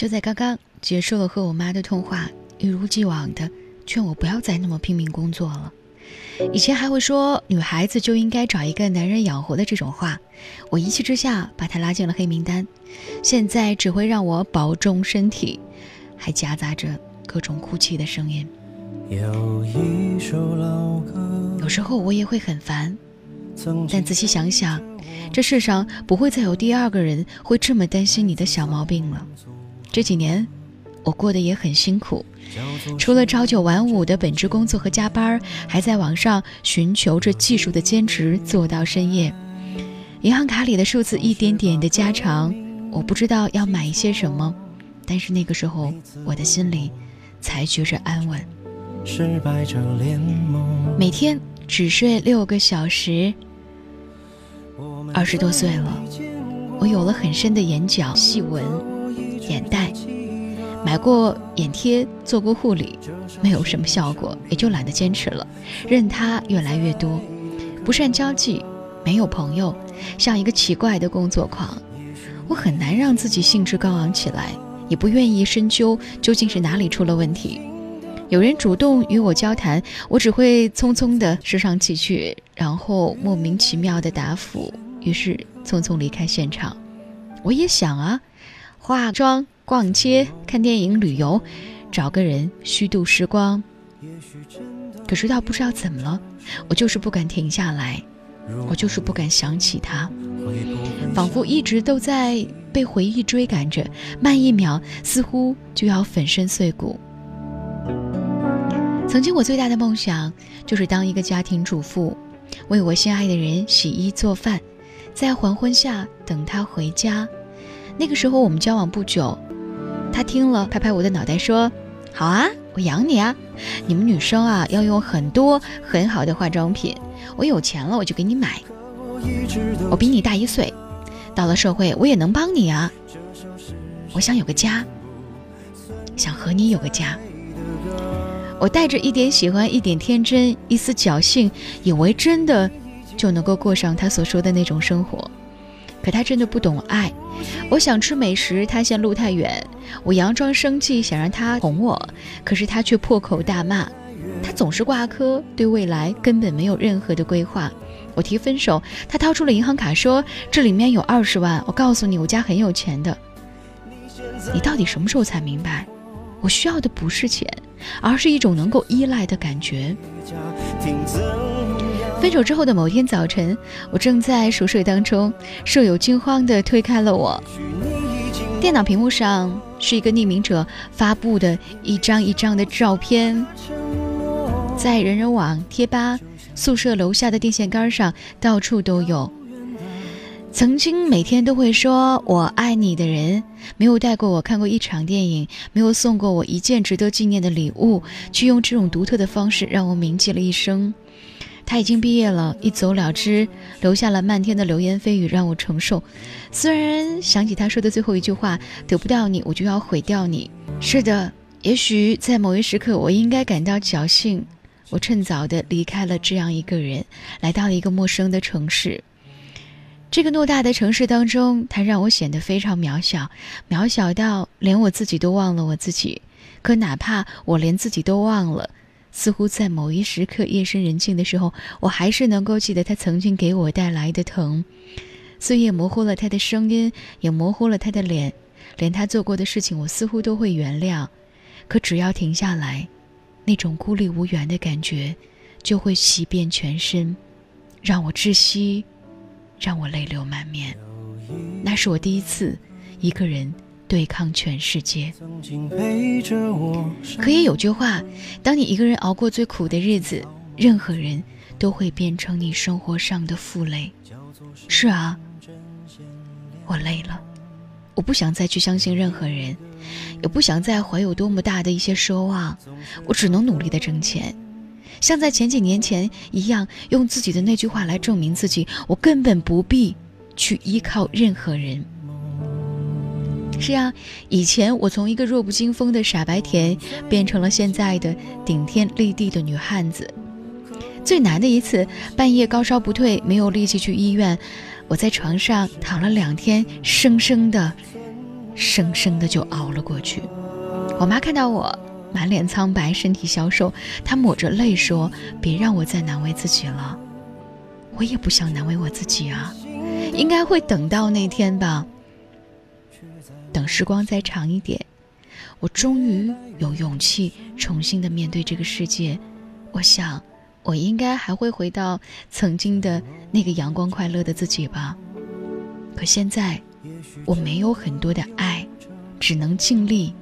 就在刚刚结束了和我妈的通话，一如既往的劝我不要再那么拼命工作了。以前还会说女孩子就应该找一个男人养活的这种话，我一气之下把她拉进了黑名单。现在只会让我保重身体，还夹杂着各种哭泣的声音。有一首老歌，有时候我也会很烦，但仔细想想，这世上不会再有第二个人会这么担心你的小毛病了。这几年，我过得也很辛苦。除了朝九晚五的本职工作和加班，还在网上寻求着技术的兼职，做到深夜。银行卡里的数字一点点的加长，我不知道要买一些什么，但是那个时候我的心里才觉着安稳。每天只睡六个小时，二十多岁了，我有了很深的眼角细纹、眼袋。买过眼贴，做过护理，没有什么效果，也就懒得坚持了。任它越来越多，不善交际，没有朋友，像一个奇怪的工作狂。我很难让自己兴致高昂起来，也不愿意深究究竟是哪里出了问题。有人主动与我交谈，我只会匆匆地拾上几句，然后莫名其妙的答复，于是匆匆离开现场。我也想啊，化妆。逛街、看电影、旅游，找个人虚度时光。可是倒不知道怎么了，我就是不敢停下来，我就是不敢想起他，仿佛一直都在被回忆追赶着，慢一秒似乎就要粉身碎骨。曾经我最大的梦想就是当一个家庭主妇，为我心爱的人洗衣做饭，在黄昏下等他回家。那个时候我们交往不久。他听了，拍拍我的脑袋说：“好啊，我养你啊！你们女生啊，要用很多很好的化妆品。我有钱了，我就给你买。我比你大一岁，到了社会，我也能帮你啊。我想有个家，想和你有个家。我带着一点喜欢，一点天真，一丝侥幸，以为真的就能够过上他所说的那种生活。可他真的不懂爱。”我想吃美食，他嫌路太远；我佯装生气，想让他哄我，可是他却破口大骂。他总是挂科，对未来根本没有任何的规划。我提分手，他掏出了银行卡说：“这里面有二十万，我告诉你，我家很有钱的。”你到底什么时候才明白？我需要的不是钱，而是一种能够依赖的感觉。分手之后的某天早晨，我正在熟睡当中，舍友惊慌地推开了我。电脑屏幕上是一个匿名者发布的一张一张的照片，在人人网、贴吧、宿舍楼下的电线杆上，到处都有。曾经每天都会说我爱你的人，没有带过我看过一场电影，没有送过我一件值得纪念的礼物，却用这种独特的方式让我铭记了一生。他已经毕业了，一走了之，留下了漫天的流言蜚语让我承受。虽然想起他说的最后一句话：“得不到你，我就要毁掉你。”是的，也许在某一时刻，我应该感到侥幸，我趁早的离开了这样一个人，来到了一个陌生的城市。这个偌大的城市当中，他让我显得非常渺小，渺小到连我自己都忘了我自己。可哪怕我连自己都忘了。似乎在某一时刻，夜深人静的时候，我还是能够记得他曾经给我带来的疼。岁月模糊了他的声音，也模糊了他的脸，连他做过的事情，我似乎都会原谅。可只要停下来，那种孤立无援的感觉，就会袭遍全身，让我窒息，让我泪流满面。那是我第一次一个人。对抗全世界。可以有句话：当你一个人熬过最苦的日子，任何人都会变成你生活上的负累。是啊，我累了，我不想再去相信任何人，也不想再怀有多么大的一些奢望。我只能努力的挣钱，像在前几年前一样，用自己的那句话来证明自己：我根本不必去依靠任何人。是啊，以前我从一个弱不禁风的傻白甜，变成了现在的顶天立地的女汉子。最难的一次，半夜高烧不退，没有力气去医院，我在床上躺了两天，生生的生生的就熬了过去。我妈看到我满脸苍白、身体消瘦，她抹着泪说：“别让我再难为自己了。”我也不想难为我自己啊，应该会等到那天吧。时光再长一点，我终于有勇气重新的面对这个世界。我想，我应该还会回到曾经的那个阳光快乐的自己吧。可现在，我没有很多的爱，只能尽力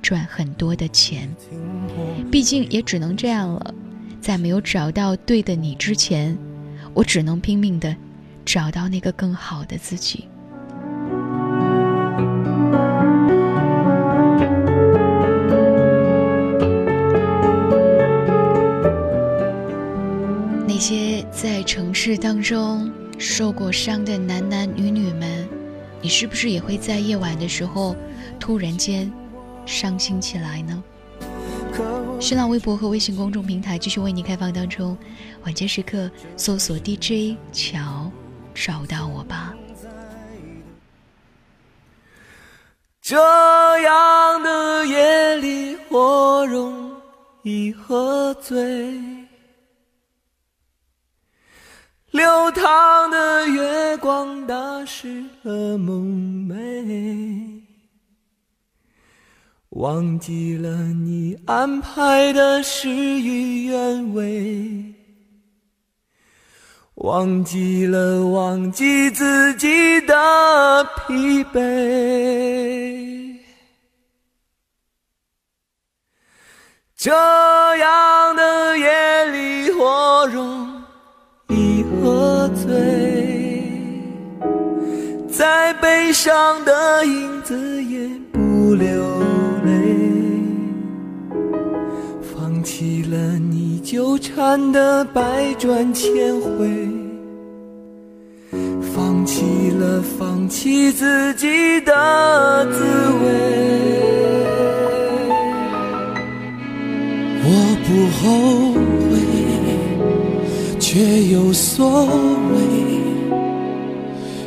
赚很多的钱。毕竟也只能这样了，在没有找到对的你之前，我只能拼命的找到那个更好的自己。在城市当中受过伤的男男女女们，你是不是也会在夜晚的时候突然间伤心起来呢？新浪微博和微信公众平台继续为你开放当中，晚间时刻搜索 DJ 乔，找到我吧。这样的夜里，我容易喝醉。流淌的月光打湿了梦寐，忘记了你安排的事与愿违，忘记了忘记自己的疲惫，这样的夜里，我容。再悲伤的影子也不流泪，放弃了你纠缠的百转千回，放弃了放弃自己的滋味，我不后悔。却有所谓，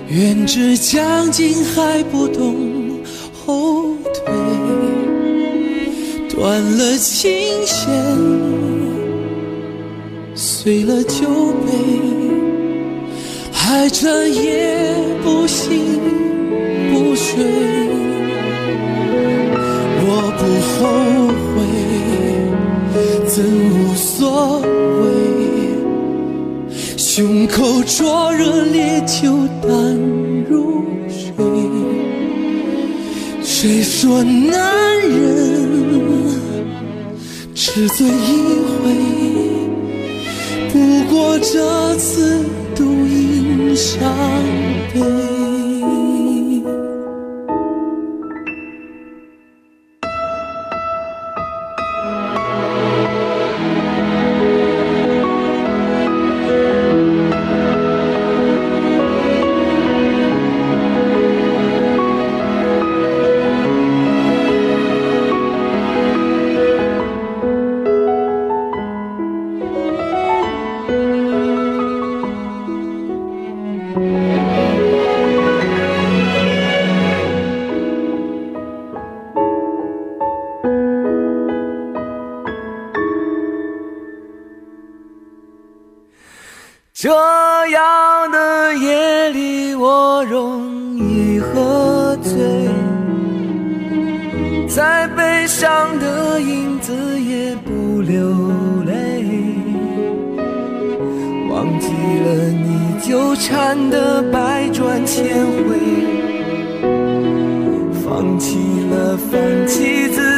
远志将近还不懂后退，断了琴弦，碎了酒杯，还彻夜不醒不睡，我不后悔，怎无所谓？胸口灼热烈酒淡说男人只醉一回？不过这次独饮伤悲。这样的夜里，我容易喝醉，再悲伤的影子也不流泪，忘记了你纠缠的百转千回，放弃了放弃自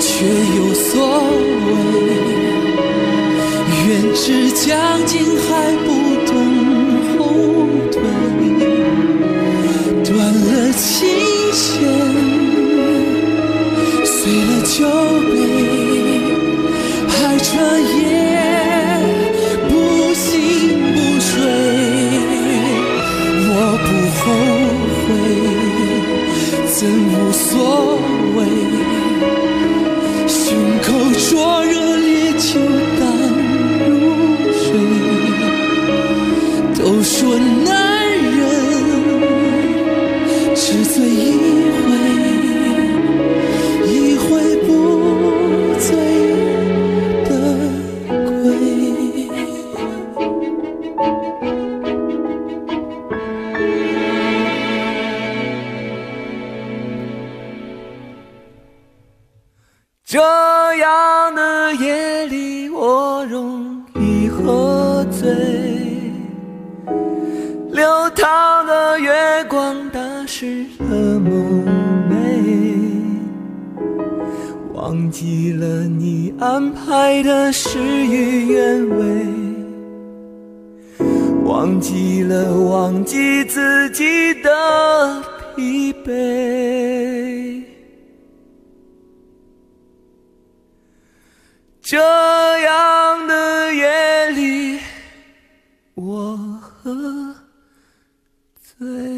却有所谓，远志将尽还不只醉一回一回不醉的归这样的夜里我容易喝醉流淌忘记了你安排的事与愿违，忘记了忘记自己的疲惫。这样的夜里，我喝醉。